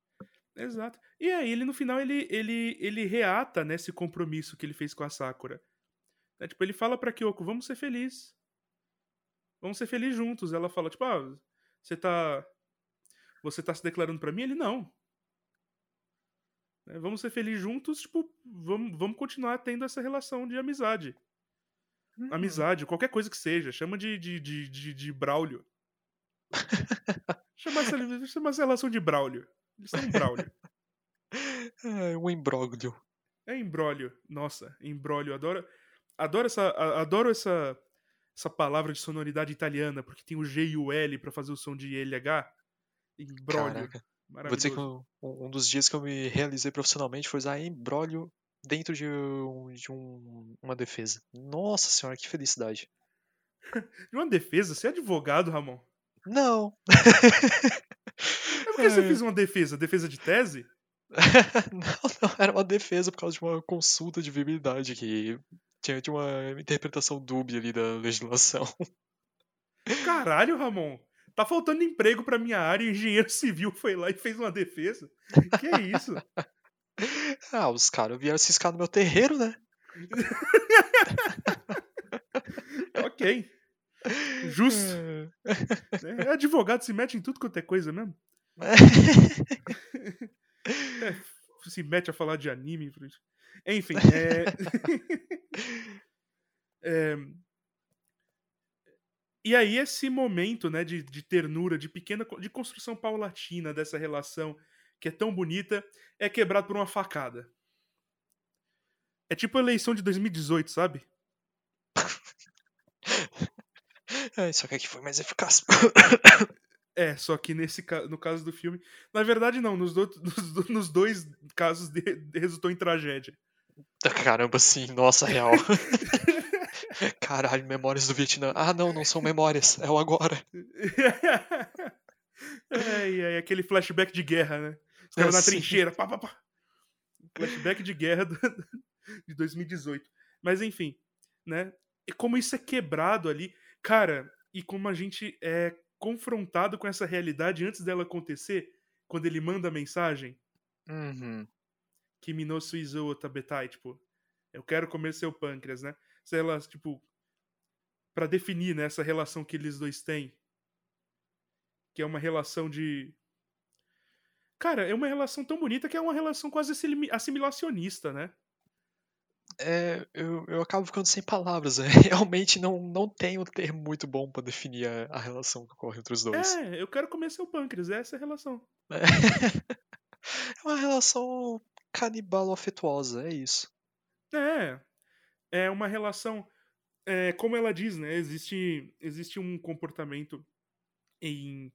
Exato. E aí, ele no final, ele, ele, ele reata nesse compromisso que ele fez com a Sakura. É, tipo, ele fala pra Kyoko, vamos ser felizes. Vamos ser felizes juntos. Ela fala, tipo, ah, você tá. Você tá se declarando pra mim? Ele, não. É, vamos ser felizes juntos, tipo, vamos, vamos continuar tendo essa relação de amizade. Amizade, qualquer coisa que seja. Chama de, de, de, de, de Braulio. Chama essa, chama essa relação de Braulio. Eles são um Braulio. É um imbróglio. É embrólio. Nossa, embrólio. Adoro, adoro essa, adoro essa, essa palavra de sonoridade italiana, porque tem o G e o L pra fazer o som de LH. Embrólio. Vou dizer que um, um dos dias que eu me realizei profissionalmente foi usar embrólio dentro de, um- de um- uma defesa. Nossa senhora, que felicidade. De uma defesa, você é advogado, Ramon. Não. É porque você É. fez uma defesa? Defesa de tese? não, não, era uma defesa por causa de uma consulta de viabilidade que tinha, tinha uma interpretação dúbia ali da legislação. Caralho, Ramon. Tá faltando emprego pra minha área. O engenheiro civil foi lá e fez uma defesa. Que é isso? Ah, os caras vieram ciscar no meu terreiro, né? ok. Justo. É. Advogado se mete em tudo quanto é coisa mesmo. É, se mete a falar de anime. Enfim, é... É, E aí esse momento, né, de, de ternura, de pequena, de construção paulatina dessa relação que é tão bonita, é quebrado por uma facada. É tipo a eleição de 2018, sabe? É, só que aqui foi mais eficaz. É, só que nesse no caso do filme, na verdade não, nos, do- nos nos dois casos de- de- resultou em tragédia. Caramba, sim, nossa, real. Caralho, memórias do Vietnã. Ah, não, não são memórias, é o agora. é, aí aquele flashback de guerra, né? Os caras É, na sim. trincheira, pá, pá, pá. Flashback de guerra do- de 2018. Mas enfim, né? E como isso é quebrado ali, cara, e como a gente é confrontado com essa realidade antes dela acontecer, quando ele manda a mensagem, Uhum. Kimi no Suizo Tabetai, tipo, eu quero comer seu pâncreas, né? Sei lá, tipo, pra definir, né, essa relação que eles dois têm. Que é uma relação de. Cara, é uma relação tão bonita que é uma relação quase assimil- assimilacionista, né? É, eu, eu acabo ficando sem palavras. né? Realmente não, não tenho um termo muito bom pra definir a, a relação que ocorre entre os dois. É, eu quero comer seu pâncreas, essa é a relação. É uma relação canibalo-afetuosa, é isso. É. É uma relação. É, como ela diz, né? Existe, existe um comportamento em,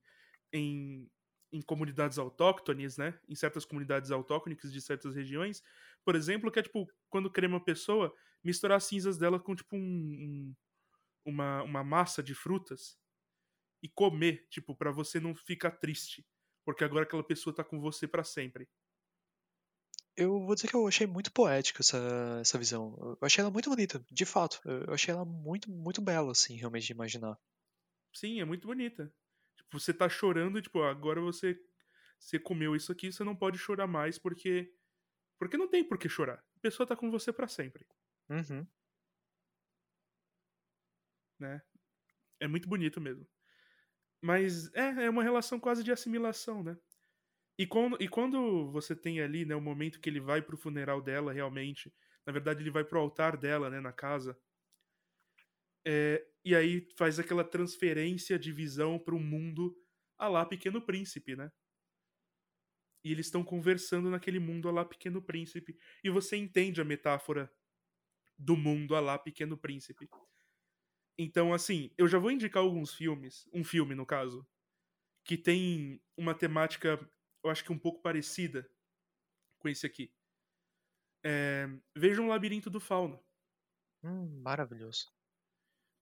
em, em comunidades autóctones, né? Em certas comunidades autóctones de certas regiões. Por exemplo, que é tipo, quando crema uma pessoa, misturar as cinzas dela com tipo um, um- uma, uma massa de frutas e comer, tipo, pra você não ficar triste. Porque agora aquela pessoa tá com você pra sempre. Eu vou dizer que eu achei muito poética essa, essa visão. Eu achei ela muito bonita, de fato. Eu achei ela muito, muito bela, assim, realmente, de imaginar. Sim, é muito bonita. Tipo, você tá chorando tipo, agora você, você comeu isso aqui, você não pode chorar mais porque. Porque não tem por que chorar. A pessoa tá com você pra sempre, Uhum. né? É muito bonito mesmo. Mas é, é uma relação quase de assimilação, né? E quando, e quando você tem ali, né, o momento que ele vai pro funeral dela, realmente, na verdade ele vai pro altar dela, né, na casa, é, e aí faz aquela transferência de visão pro mundo a lá Pequeno Príncipe, né? E eles estão conversando naquele mundo a lá Pequeno Príncipe, e você entende a metáfora do mundo a lá Pequeno Príncipe. Então, assim, eu já vou indicar alguns filmes, um filme no caso, que tem uma temática, eu acho que um pouco parecida com esse aqui. É, Vejam o Labirinto do Fauno. Hum, maravilhoso.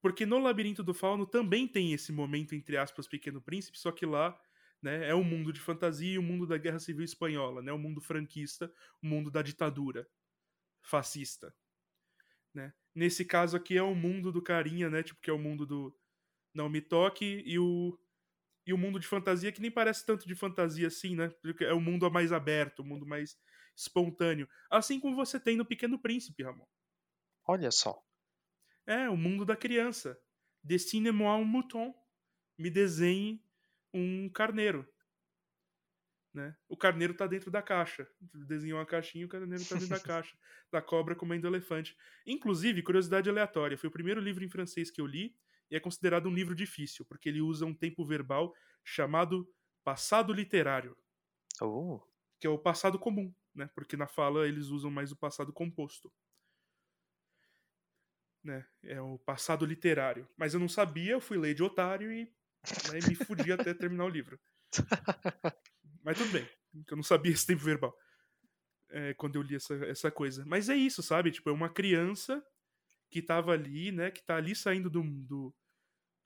Porque no Labirinto do Fauno também tem esse momento, entre aspas, Pequeno Príncipe, só que lá né, é o mundo de fantasia e o mundo da Guerra Civil Espanhola, né, o mundo franquista, o mundo da ditadura fascista. Né? Nesse caso aqui é o mundo do carinha, né, tipo, que é o mundo do Não Me Toque e o, e o mundo de fantasia, que nem parece tanto de fantasia assim, né? Porque é o mundo mais aberto, o mundo mais espontâneo. Assim como você tem no Pequeno Príncipe, Ramon. Olha só. É, o mundo da criança. Dessine-moi un mouton. Me desenhe um carneiro. Né? O carneiro tá dentro da caixa. Desenhou uma caixinha, o carneiro tá dentro da caixa. Da cobra comendo elefante. Inclusive, curiosidade aleatória, foi o primeiro livro em francês que eu li e é considerado um livro difícil, porque ele usa um tempo verbal chamado passado literário, Oh, que é o passado comum, né? Porque na fala eles usam mais o passado composto. Né? É o passado literário. Mas eu não sabia, eu fui ler de otário e né, me fudi até terminar o livro. Mas tudo bem, eu não sabia esse tempo verbal. é, quando eu li essa, essa coisa. Mas é isso, sabe? Tipo, é uma criança que tava ali, né? Que tá ali saindo do. do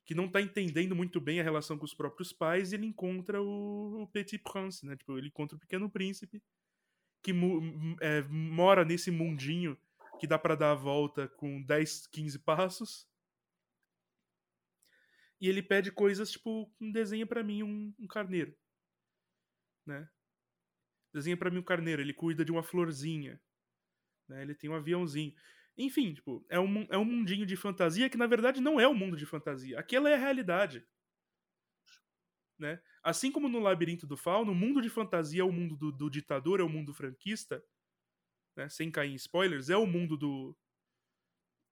que não tá entendendo muito bem a relação com os próprios pais, e ele encontra o, o Petit Prince, né? Tipo, ele encontra o Pequeno Príncipe, que é, mora nesse mundinho que dá pra dar a volta com 10, 15 passos. E ele pede coisas tipo, um desenha pra mim um, um carneiro, né? Desenha pra mim um carneiro, ele cuida de uma florzinha, né? Ele tem um aviãozinho. Enfim, tipo, é um, é um mundinho de fantasia que na verdade não é um mundo de fantasia. Aquela é a realidade. Né? Assim como no Labirinto do Fauno, o mundo de fantasia é o mundo do, do ditador, é o mundo franquista, né? sem cair em spoilers, é o mundo do.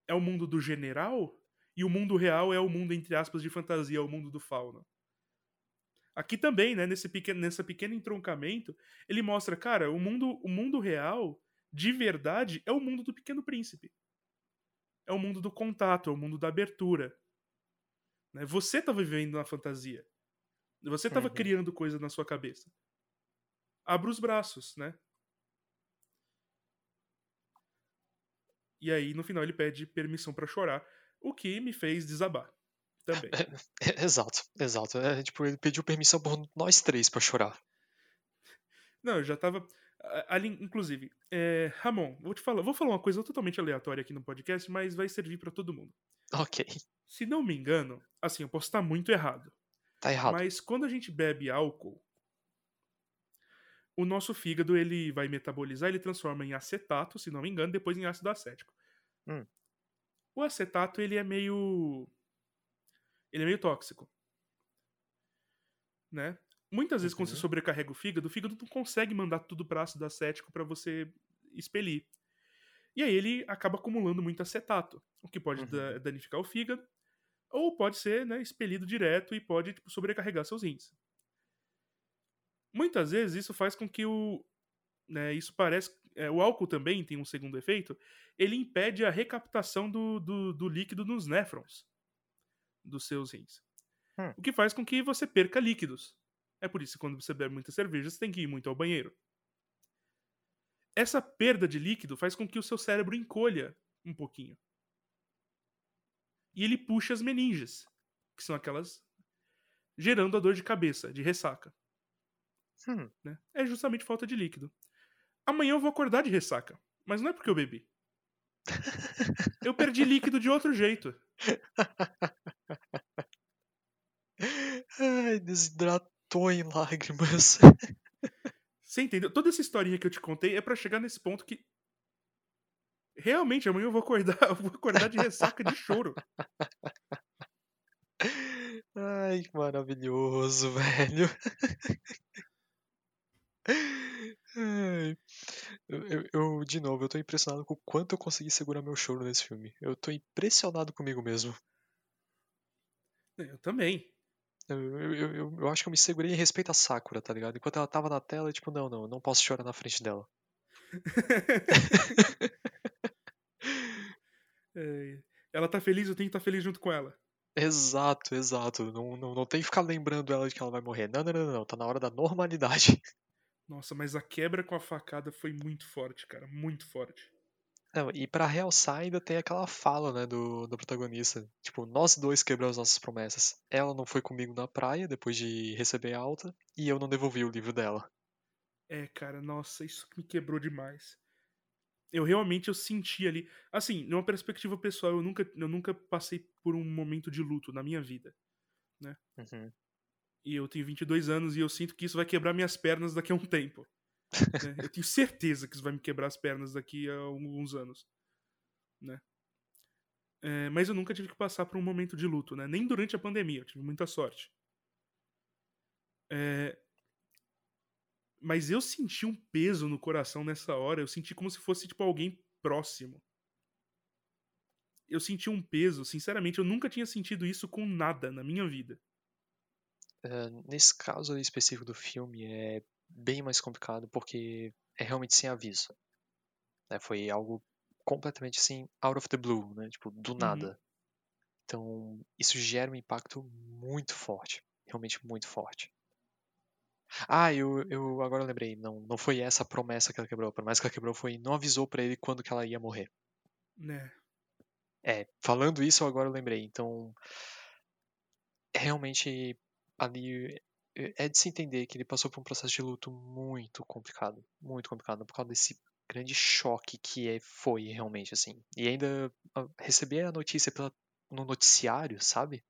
É o mundo do general, e o mundo real é o mundo, entre aspas, de fantasia, é o mundo do fauno. Aqui também, né, nesse pequeno, nessa pequeno entroncamento, ele mostra, cara, o mundo, o mundo real, de verdade, é o mundo do Pequeno Príncipe. É o mundo do contato, é o mundo da abertura. Né? Você tá vivendo na fantasia. Você tava Uhum. criando coisa na sua cabeça. Abra os braços, né? E aí, no final, ele pede permissão pra chorar, o que me fez desabar. Também. exato, exato. É, tipo, ele pediu permissão por nós três pra chorar. Não, eu já tava. Ali, inclusive, é, Ramon, vou te falar, vou falar uma coisa totalmente aleatória aqui no podcast, mas vai servir pra todo mundo. Ok, Se não me engano, assim, eu posso estar muito errado, tá errado. mas quando a gente bebe álcool, o nosso fígado ele vai metabolizar, ele transforma em acetato, se não me engano, depois em ácido acético. Hum. O acetato ele é meio ele é meio tóxico, né? Muitas vezes quando você Uhum. sobrecarrega o fígado, o fígado não consegue mandar tudo para ácido acético para você expelir. E aí ele acaba acumulando muito acetato, o que pode Uhum. da- danificar o fígado, ou pode ser né, expelido direto e pode tipo, sobrecarregar seus rins. Muitas vezes isso faz com que o. Né, isso parece. é, o álcool também tem um segundo efeito. Ele impede a recaptação do, do, do líquido nos néfrons dos seus rins. Hum. O que faz com que você perca líquidos. É por isso que quando você bebe muita cerveja, você tem que ir muito ao banheiro. Essa perda de líquido faz com que o seu cérebro encolha um pouquinho. E ele puxa as meninges, que são aquelas gerando a dor de cabeça, de ressaca. Hum, né? É justamente falta de líquido. Amanhã eu vou acordar de ressaca, mas não é porque eu bebi. Eu perdi líquido de outro jeito. Ai, desidratou em lágrimas. Você entendeu? Toda essa historinha que eu te contei é pra chegar nesse ponto que realmente amanhã eu vou acordar, eu vou acordar de ressaca de choro. Ai, que maravilhoso, velho. Eu, eu- eu, de novo, eu tô impressionado com o quanto eu consegui segurar meu choro nesse filme. Eu tô impressionado comigo mesmo. Eu também. Eu, eu, eu, eu- acho que eu me segurei em respeito a Sakura, tá ligado? Enquanto ela tava na tela, eu, tipo, não, não, não posso chorar na frente dela. É, ela tá feliz, eu tenho que estar feliz junto com ela. Exato, exato. Não, não, não tem que ficar lembrando ela de que ela vai morrer. Não, não, não, não. Tá na hora da normalidade. Nossa, mas a quebra com a facada foi muito forte, cara. Muito forte. Não, e pra realçar ainda tem aquela fala, né, do, do protagonista. Tipo, nós dois quebramos nossas promessas. Ela não foi comigo na praia depois de receber alta, e eu não devolvi o livro dela. É, cara, nossa, isso me quebrou demais. Eu realmente eu senti ali, assim, numa perspectiva pessoal, eu nunca, eu nunca passei por um momento de luto na minha vida. Uhum. E eu tenho 22 anos e eu sinto que isso vai quebrar minhas pernas daqui a um tempo. Né? Eu tenho certeza que isso vai me quebrar as pernas daqui a alguns anos. Né? É, mas eu nunca tive que passar por um momento de luto, né? Nem durante a pandemia, eu tive muita sorte. É, mas eu senti um peso no coração nessa hora. Eu senti como se fosse tipo alguém próximo. Eu senti um peso, sinceramente, eu nunca tinha sentido isso com nada na minha vida. eh, nesse caso específico do filme é bem mais complicado porque é realmente sem aviso. Né? Foi algo completamente assim, out of the blue, né? Tipo, do Uhum. nada. Então, isso gera um impacto muito forte. Realmente muito forte. Ah, eu, eu agora lembrei. Não, não foi essa a promessa que ela quebrou. A promessa que ela quebrou foi não avisou pra ele quando que ela ia morrer. Né? É, falando isso, agora eu lembrei. Então, realmente, ali é é de se entender que ele passou por um processo de luto muito complicado. Muito complicado, por causa desse grande choque que é, foi realmente, assim. E ainda ah, receber a notícia pela, no noticiário, sabe?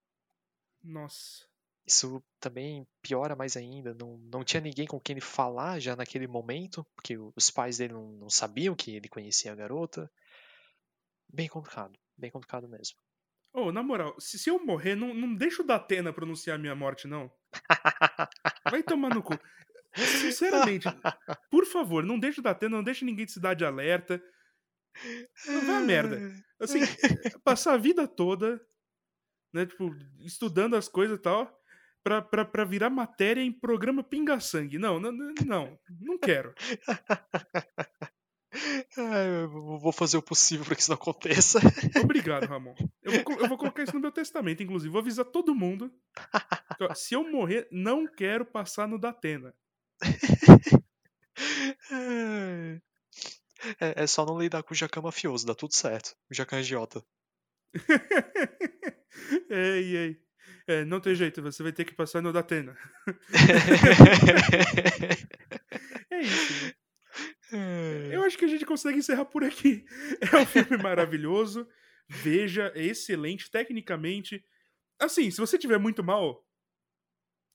Nossa. Isso também piora mais ainda. Não, não tinha ninguém com quem ele falar já naquele momento, porque os pais dele não, não sabiam que ele conhecia a garota. Bem complicado, bem complicado mesmo. Ô, na moral, se, se eu morrer, não, não deixa o Datena pronunciar minha morte, não. Vai tomar no cu. Sinceramente, por favor, não deixa o Datena, não deixa ninguém de cidade alerta. Não vai a merda. Assim, passar a vida toda, né, tipo, estudando as coisas e tal, pra, pra, pra virar matéria em programa pinga-sangue. Não, não, não, não quero. Eu vou fazer o possível para que isso não aconteça. Obrigado, Ramon. Eu vou, eu vou colocar isso no meu testamento, inclusive. Vou avisar todo mundo. que, ó, Se eu morrer, não quero passar no Datena. É, é só não lidar com o Jacan mafioso, dá tudo certo. O Jacan agiota. ei, ei. É, não tem jeito, você vai ter que passar no Datena. É isso. né? Eu acho que a gente consegue encerrar por aqui. É um filme maravilhoso. Veja, é excelente tecnicamente. Assim, se você tiver muito mal,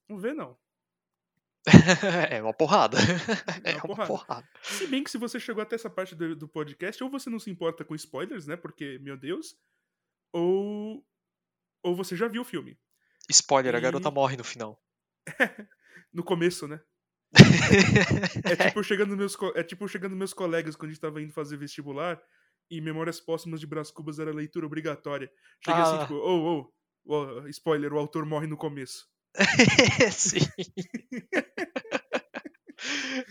não vê não. É uma porrada. É É uma uma porrada. porrada. Se bem que se você chegou até essa parte do, do podcast, ou você não se importa com spoilers, né? Porque, meu Deus. Ou. Ou você já viu o filme. Spoiler, a garota E- morre no final. No começo, né? É tipo eu chegando meus, é tipo eu chegando meus colegas quando a gente tava indo fazer vestibular e Memórias Póstumas de Brás Cubas era leitura obrigatória. Cheguei assim, Ah. tipo, ô, ô, ô, spoiler, o autor morre no começo. Sim.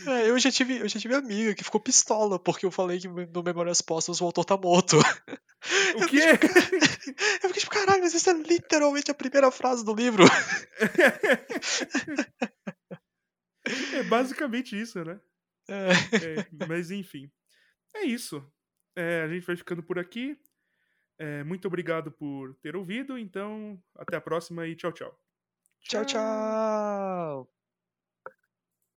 É, eu, já tive, eu já tive amiga que ficou pistola porque eu falei que no Memórias Póstumas o autor tá morto. O que é? Eu fiquei tipo, caralho, mas isso é literalmente a primeira frase do livro. É basicamente isso, né? É. É, mas enfim. É isso. É, a gente vai ficando por aqui. É, muito obrigado por ter ouvido. Então, até a próxima e tchau, tchau. Tchau, tchau.